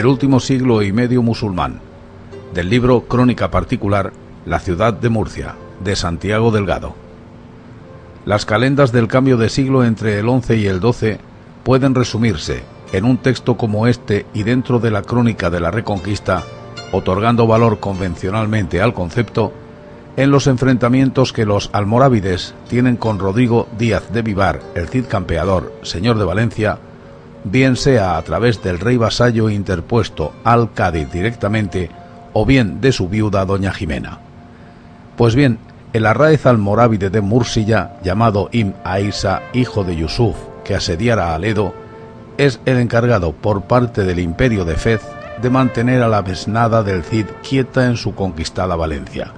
El último siglo y medio musulmán, del libro Crónica Particular, La ciudad de Murcia, de Santiago Delgado. Las calendas del cambio de siglo entre el 11 y el 12 pueden resumirse en un texto como este y dentro de la crónica de la Reconquista, otorgando valor convencionalmente al concepto, en los enfrentamientos que los almorávides tienen con Rodrigo Díaz de Vivar, el Cid Campeador, señor de Valencia, bien sea a través del rey vasallo interpuesto al Cádiz directamente o bien de su viuda doña Jimena. Pues bien, el arraez almorávide de Mursilla, llamado Im Aisa, hijo de Yusuf, que asediara a Aledo, es el encargado por parte del imperio de Fez de mantener a la mesnada del Cid quieta en su conquistada Valencia.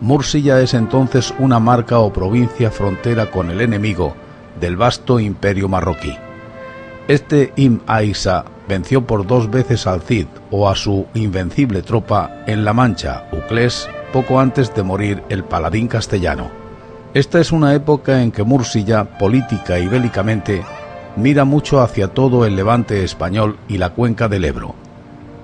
Mursilla es entonces una marca o provincia frontera con el enemigo del vasto imperio marroquí. Este Im Aisa venció por dos veces al Cid o a su invencible tropa en La Mancha, Uclés, poco antes de morir el paladín castellano. Esta es una época en que Mursilla, política y bélicamente, mira mucho hacia todo el levante español y la cuenca del Ebro.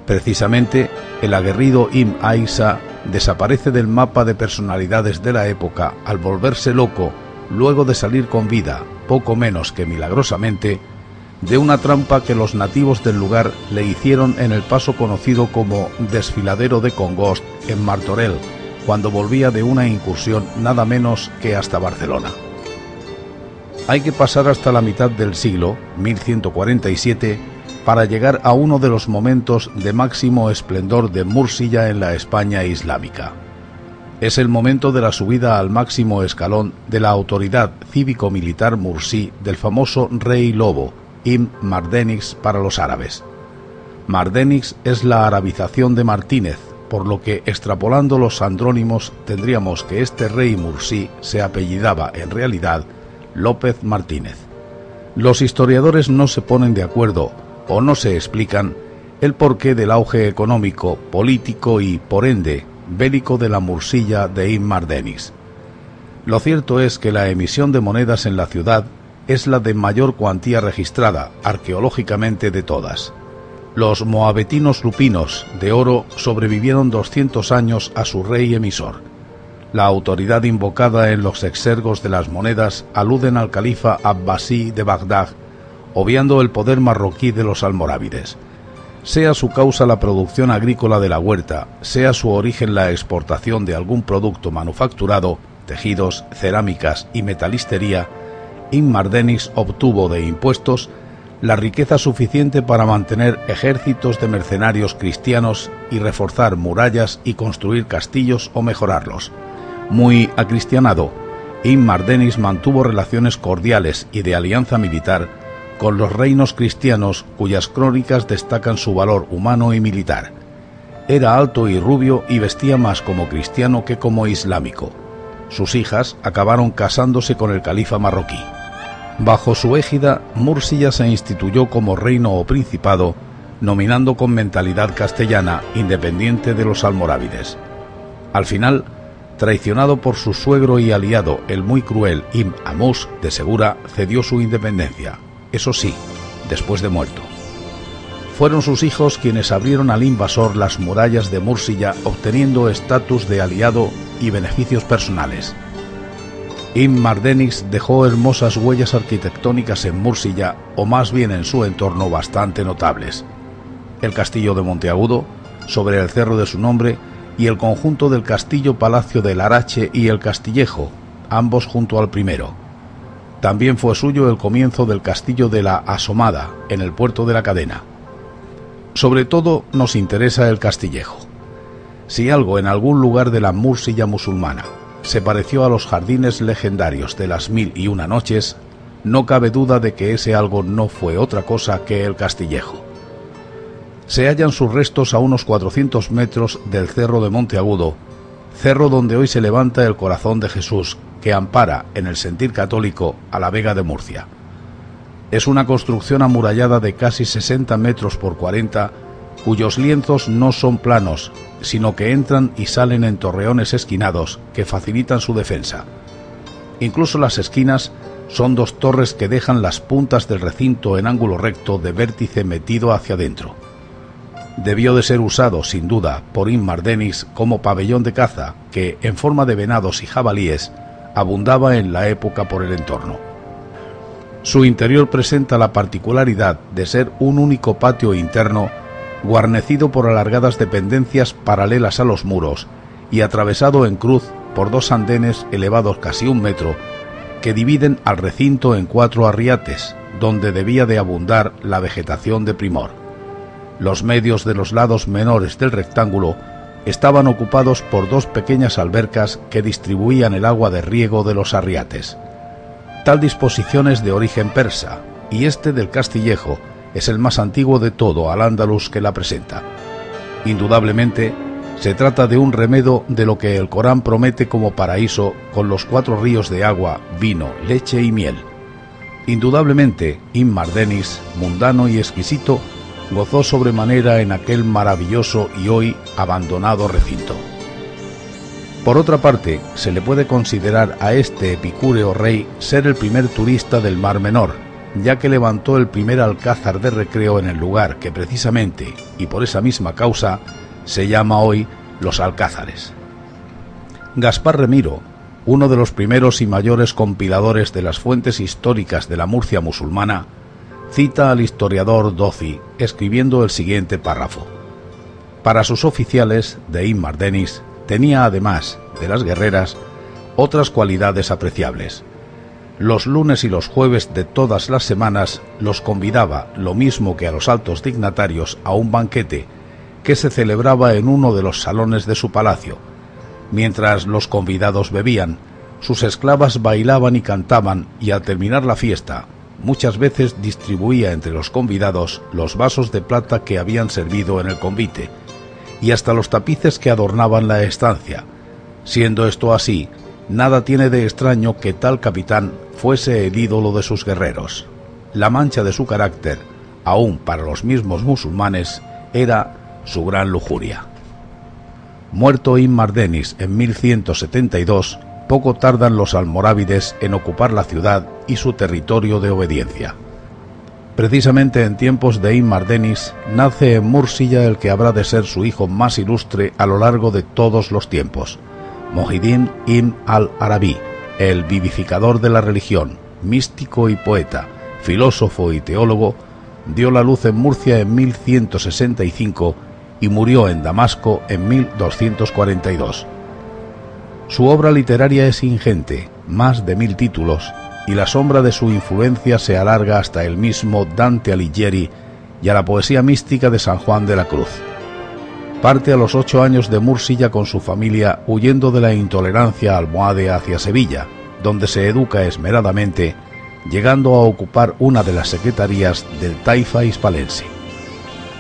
Precisamente, el aguerrido Im Aisa desaparece del mapa de personalidades de la época al volverse loco luego de salir con vida, poco menos que milagrosamente, de una trampa que los nativos del lugar le hicieron en el paso conocido como Desfiladero de Congost en Martorell, cuando volvía de una incursión nada menos que hasta Barcelona. Hay que pasar hasta la mitad del siglo, 1147, para llegar a uno de los momentos de máximo esplendor de Mursilla en la España islámica. Es el momento de la subida al máximo escalón de la autoridad cívico-militar mursí del famoso rey lobo, Im Mardenix para los árabes. Mardenix es la arabización de Martínez, por lo que extrapolando los andrónimos tendríamos que este rey mursí se apellidaba en realidad López Martínez. Los historiadores no se ponen de acuerdo o no se explican el porqué del auge económico, político y, por ende, bélico de la Mursilla de Im Mardenix. Lo cierto es que la emisión de monedas en la ciudad es la de mayor cuantía registrada arqueológicamente de todas. Los moabetinos lupinos de oro sobrevivieron 200 años a su rey emisor. La autoridad invocada en los exergos de las monedas aluden al califa abbasí de Bagdad, obviando el poder marroquí de los almorávides. Sea su causa la producción agrícola de la huerta, sea su origen la exportación de algún producto manufacturado, tejidos, cerámicas y metalistería, Inmardenix obtuvo de impuestos la riqueza suficiente para mantener ejércitos de mercenarios cristianos y reforzar murallas y construir castillos o mejorarlos. Muy acristianado, Inmardenix mantuvo relaciones cordiales y de alianza militar con los reinos cristianos cuyas crónicas destacan su valor humano y militar. Era alto y rubio y vestía más como cristiano que como islámico. Sus hijas acabaron casándose con el califa marroquí. Bajo su égida, Mursilla se instituyó como reino o principado, nominando con mentalidad castellana, independiente de los almorávides. Al final, traicionado por su suegro y aliado, el muy cruel Im Amus de Segura, cedió su independencia, eso sí, después de muerto. Fueron sus hijos quienes abrieron al invasor las murallas de Mursilla, obteniendo estatus de aliado y beneficios personales. Im Mardenix dejó hermosas huellas arquitectónicas en Mursilla, o más bien en su entorno bastante notables. El castillo de Monteagudo, sobre el cerro de su nombre, y el conjunto del castillo Palacio del Arache y el Castillejo, ambos junto al primero. También fue suyo el comienzo del castillo de la Asomada, en el puerto de la cadena. Sobre todo nos interesa el Castillejo. Si algo en algún lugar de la Mursilla musulmana se pareció a los jardines legendarios de las mil y una noches, no cabe duda de que ese algo no fue otra cosa que el Castillejo. se hallan sus restos a unos 400 metros del cerro de Monteagudo, cerro donde hoy se levanta el corazón de Jesús, que ampara, en el sentir católico, a la Vega de Murcia. Es una construcción amurallada de casi 60 metros por 40, cuyos lienzos no son planos, sino que entran y salen en torreones esquinados que facilitan su defensa. Incluso las esquinas son dos torres que dejan las puntas del recinto en ángulo recto de vértice metido hacia adentro. Debió de ser usado, sin duda, por Inmar Denis como pabellón de caza que, en forma de venados y jabalíes, abundaba en la época por el entorno. Su interior presenta la particularidad de ser un único patio interno guarnecido por alargadas dependencias paralelas a los muros y atravesado en cruz por dos andenes elevados casi un metro que dividen al recinto en cuatro arriates, donde debía de abundar la vegetación de primor. Los medios de los lados menores del rectángulo estaban ocupados por dos pequeñas albercas que distribuían el agua de riego de los arriates. Tal disposición es de origen persa, y este del Castillejo es el más antiguo de todo al Andalus que la presenta. Indudablemente, se trata de un remedo de lo que el Corán promete como paraíso con los cuatro ríos de agua, vino, leche y miel. Indudablemente, Immar Denis, mundano y exquisito, gozó sobremanera en aquel maravilloso y hoy abandonado recinto. Por otra parte, se le puede considerar a este epicúreo rey ser el primer turista del Mar Menor, ya que levantó el primer alcázar de recreo en el lugar que precisamente, y por esa misma causa, se llama hoy Los Alcázares. Gaspar Remiro, uno de los primeros y mayores compiladores de las fuentes históricas de la Murcia musulmana, cita al historiador Doci escribiendo el siguiente párrafo. Para sus oficiales de Immar Denis tenía además de las guerreras otras cualidades apreciables los lunes y los jueves de todas las semanas los convidaba, lo mismo que a los altos dignatarios, a un banquete que se celebraba en uno de los salones de su palacio. Mientras los convidados bebían, sus esclavas bailaban y cantaban y al terminar la fiesta, muchas veces distribuía entre los convidados los vasos de plata que habían servido en el convite y hasta los tapices que adornaban la estancia. Siendo esto así, nada tiene de extraño que tal capitán fuese el ídolo de sus guerreros. La mancha de su carácter, aún para los mismos musulmanes, era su gran lujuria. Muerto Immar Denis en 1172, poco tardan los almorávides en ocupar la ciudad y su territorio de obediencia. Precisamente en tiempos de Immar Denis nace en Mursilla el que habrá de ser su hijo más ilustre a lo largo de todos los tiempos, Mohidin Ibn al-Arabi, el vivificador de la religión, místico y poeta, filósofo y teólogo, dio la luz en Murcia en 1165 y murió en Damasco en 1242. Su obra literaria es ingente, más de mil títulos, y la sombra de su influencia se alarga hasta el mismo Dante Alighieri y a la poesía mística de San Juan de la Cruz parte a los ocho años de Mursilla con su familia huyendo de la intolerancia almohade hacia Sevilla, donde se educa esmeradamente, llegando a ocupar una de las secretarías del Taifa hispalense.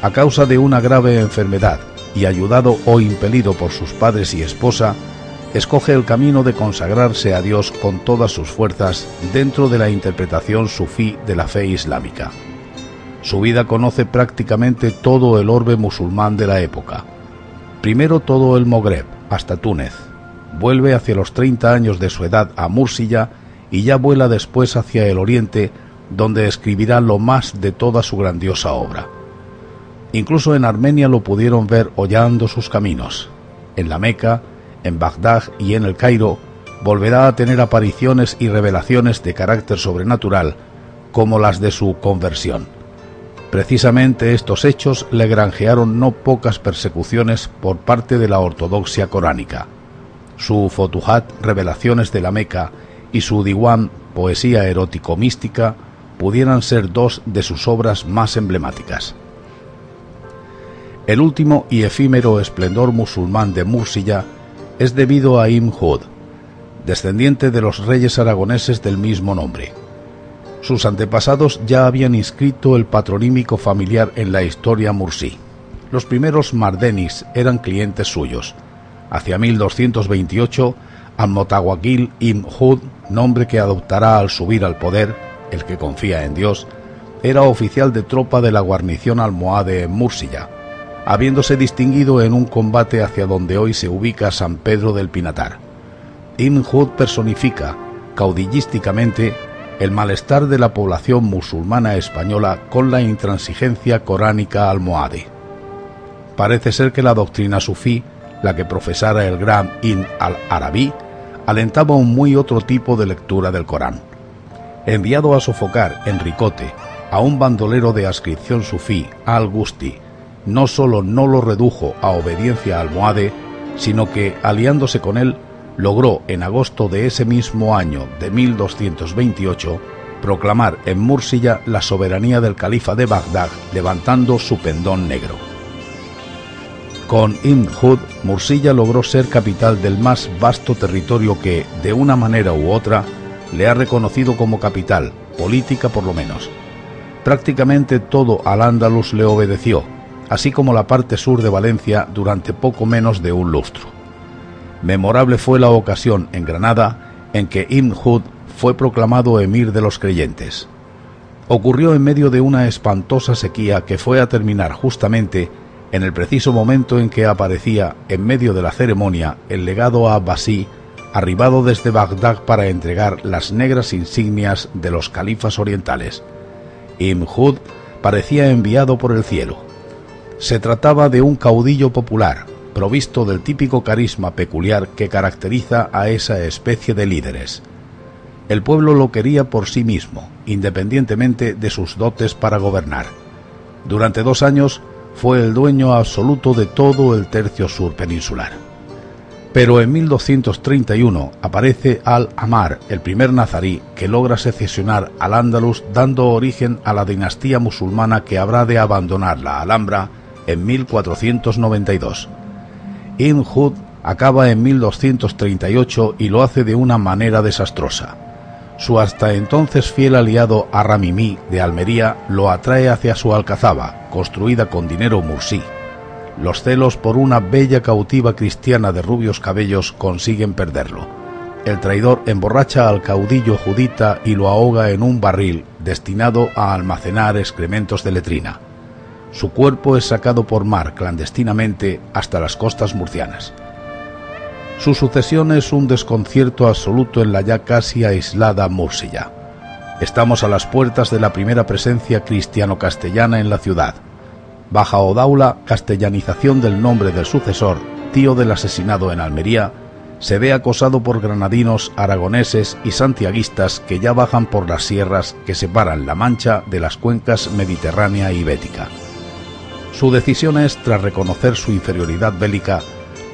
A causa de una grave enfermedad y ayudado o impelido por sus padres y esposa, escoge el camino de consagrarse a Dios con todas sus fuerzas dentro de la interpretación sufí de la fe islámica. Su vida conoce prácticamente todo el orbe musulmán de la época, Primero todo el Mogreb, hasta Túnez. Vuelve hacia los 30 años de su edad a Mursilla y ya vuela después hacia el oriente, donde escribirá lo más de toda su grandiosa obra. Incluso en Armenia lo pudieron ver hollando sus caminos. En la Meca, en Bagdad y en el Cairo volverá a tener apariciones y revelaciones de carácter sobrenatural, como las de su conversión. Precisamente estos hechos le granjearon no pocas persecuciones por parte de la ortodoxia coránica. Su Fotuhat, Revelaciones de la Meca, y su Diwan, Poesía erótico-mística, pudieran ser dos de sus obras más emblemáticas. El último y efímero esplendor musulmán de Mursilla es debido a Ibn Hud, descendiente de los reyes aragoneses del mismo nombre. Sus antepasados ya habían inscrito el patronímico familiar en la historia mursí. los primeros Mardenis eran clientes suyos. Hacia 1228, Al-Motawakkil Ibn Hud, nombre que adoptará al subir al poder, el que confía en Dios, era oficial de tropa de la guarnición almohade en Múrsilla, habiéndose distinguido en un combate hacia donde hoy se ubica San Pedro del Pinatar. Ibn Hud personifica, caudillísticamente, el malestar de la población musulmana española con la intransigencia coránica almohade. Parece ser que la doctrina sufí, la que profesara el gran Ibn al-Arabi, alentaba un muy otro tipo de lectura del Corán. Enviado a sofocar Enricote a un bandolero de ascripción sufí, al-Gusti, no solo no lo redujo a obediencia almohade, sino que, aliándose con él, logró en agosto de ese mismo año de 1228 proclamar en Mursilla la soberanía del califa de Bagdad, levantando su pendón negro. Con Ibn Hud, Mursilla logró ser capital del más vasto territorio que, de una manera u otra, le ha reconocido como capital, política por lo menos. Prácticamente todo Al-Ándalus le obedeció, así como la parte sur de Valencia durante poco menos de un lustro. Memorable fue la ocasión en Granada en que Ibn fue proclamado emir de los creyentes. Ocurrió en medio de una espantosa sequía que fue a terminar justamente en el preciso momento en que aparecía en medio de la ceremonia el legado Abbasí, arribado desde Bagdad para entregar las negras insignias de los califas orientales. Ibn Hud parecía enviado por el cielo. Se trataba de un caudillo popular, provisto del típico carisma peculiar que caracteriza a esa especie de líderes. El pueblo lo quería por sí mismo, independientemente de sus dotes para gobernar. Durante dos años fue el dueño absoluto de todo el tercio sur peninsular. Pero en 1231 aparece Al-Amar, el primer nazarí que logra secesionar al Andalus dando origen a la dinastía musulmana que habrá de abandonar la Alhambra en 1492. Hud acaba en 1238 y lo hace de una manera desastrosa. Su hasta entonces fiel aliado Arramimí de Almería lo atrae hacia su alcazaba, construida con dinero mursí. Los celos por una bella cautiva cristiana de rubios cabellos consiguen perderlo. El traidor emborracha al caudillo judita y lo ahoga en un barril destinado a almacenar excrementos de letrina. Su cuerpo es sacado por mar clandestinamente hasta las costas murcianas. Su sucesión es un desconcierto absoluto en la ya casi aislada Mursilla. Estamos a las puertas de la primera presencia cristiano-castellana en la ciudad. Baja Odaula, castellanización del nombre del sucesor, tío del asesinado en Almería, se ve acosado por granadinos, aragoneses y santiaguistas que ya bajan por las sierras que separan La Mancha de las cuencas mediterránea y bética. Su decisión es, tras reconocer su inferioridad bélica,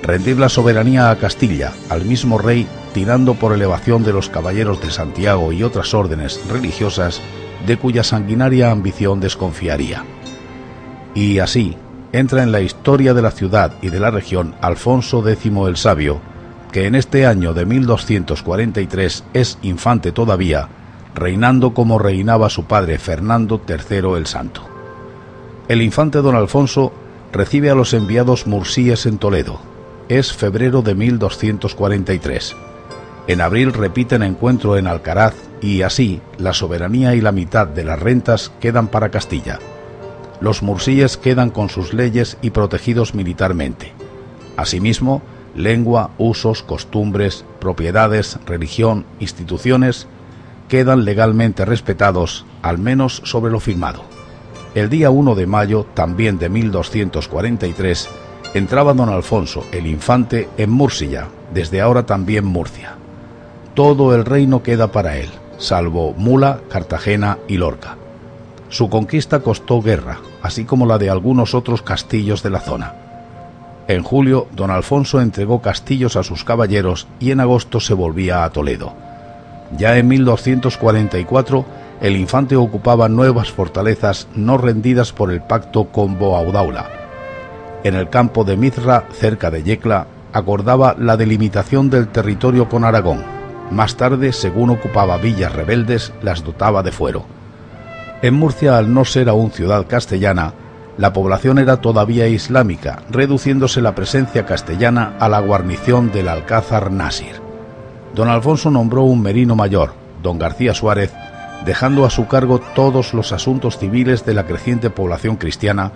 rendir la soberanía a Castilla, al mismo rey, tirando por elevación de los caballeros de Santiago y otras órdenes religiosas de cuya sanguinaria ambición desconfiaría. Y así, entra en la historia de la ciudad y de la región Alfonso X el Sabio, que en este año de 1243 es infante todavía, reinando como reinaba su padre Fernando III el Santo el infante don Alfonso recibe a los enviados mursíes en Toledo. Es febrero de 1243. En abril repiten encuentro en Alcaraz y así la soberanía y la mitad de las rentas quedan para Castilla. Los mursíes quedan con sus leyes y protegidos militarmente. Asimismo, lengua, usos, costumbres, propiedades, religión, instituciones quedan legalmente respetados, al menos sobre lo firmado. El día 1 de mayo, también de 1243, entraba don Alfonso, el infante, en Múrsilla, desde ahora también Murcia. Todo el reino queda para él, salvo Mula, Cartagena y Lorca. Su conquista costó guerra, así como la de algunos otros castillos de la zona. En julio, don Alfonso entregó castillos a sus caballeros y en agosto se volvía a Toledo. Ya en 1244 el infante ocupaba nuevas fortalezas no rendidas por el pacto con Boaudaula. En el campo de Mizra, cerca de Yecla, acordaba la delimitación del territorio con Aragón. Más tarde, según ocupaba villas rebeldes, las dotaba de fuero. En Murcia, al no ser aún ciudad castellana, la población era todavía islámica, reduciéndose la presencia castellana a la guarnición del Alcázar Nasir. Don Alfonso nombró un merino mayor, don García Suárez, dejando a su cargo todos los asuntos civiles de la creciente población cristiana,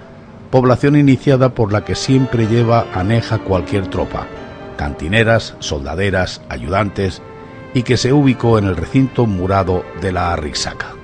población iniciada por la que siempre lleva aneja cualquier tropa, cantineras, soldaderas, ayudantes, y que se ubicó en el recinto murado de la Arrixaca.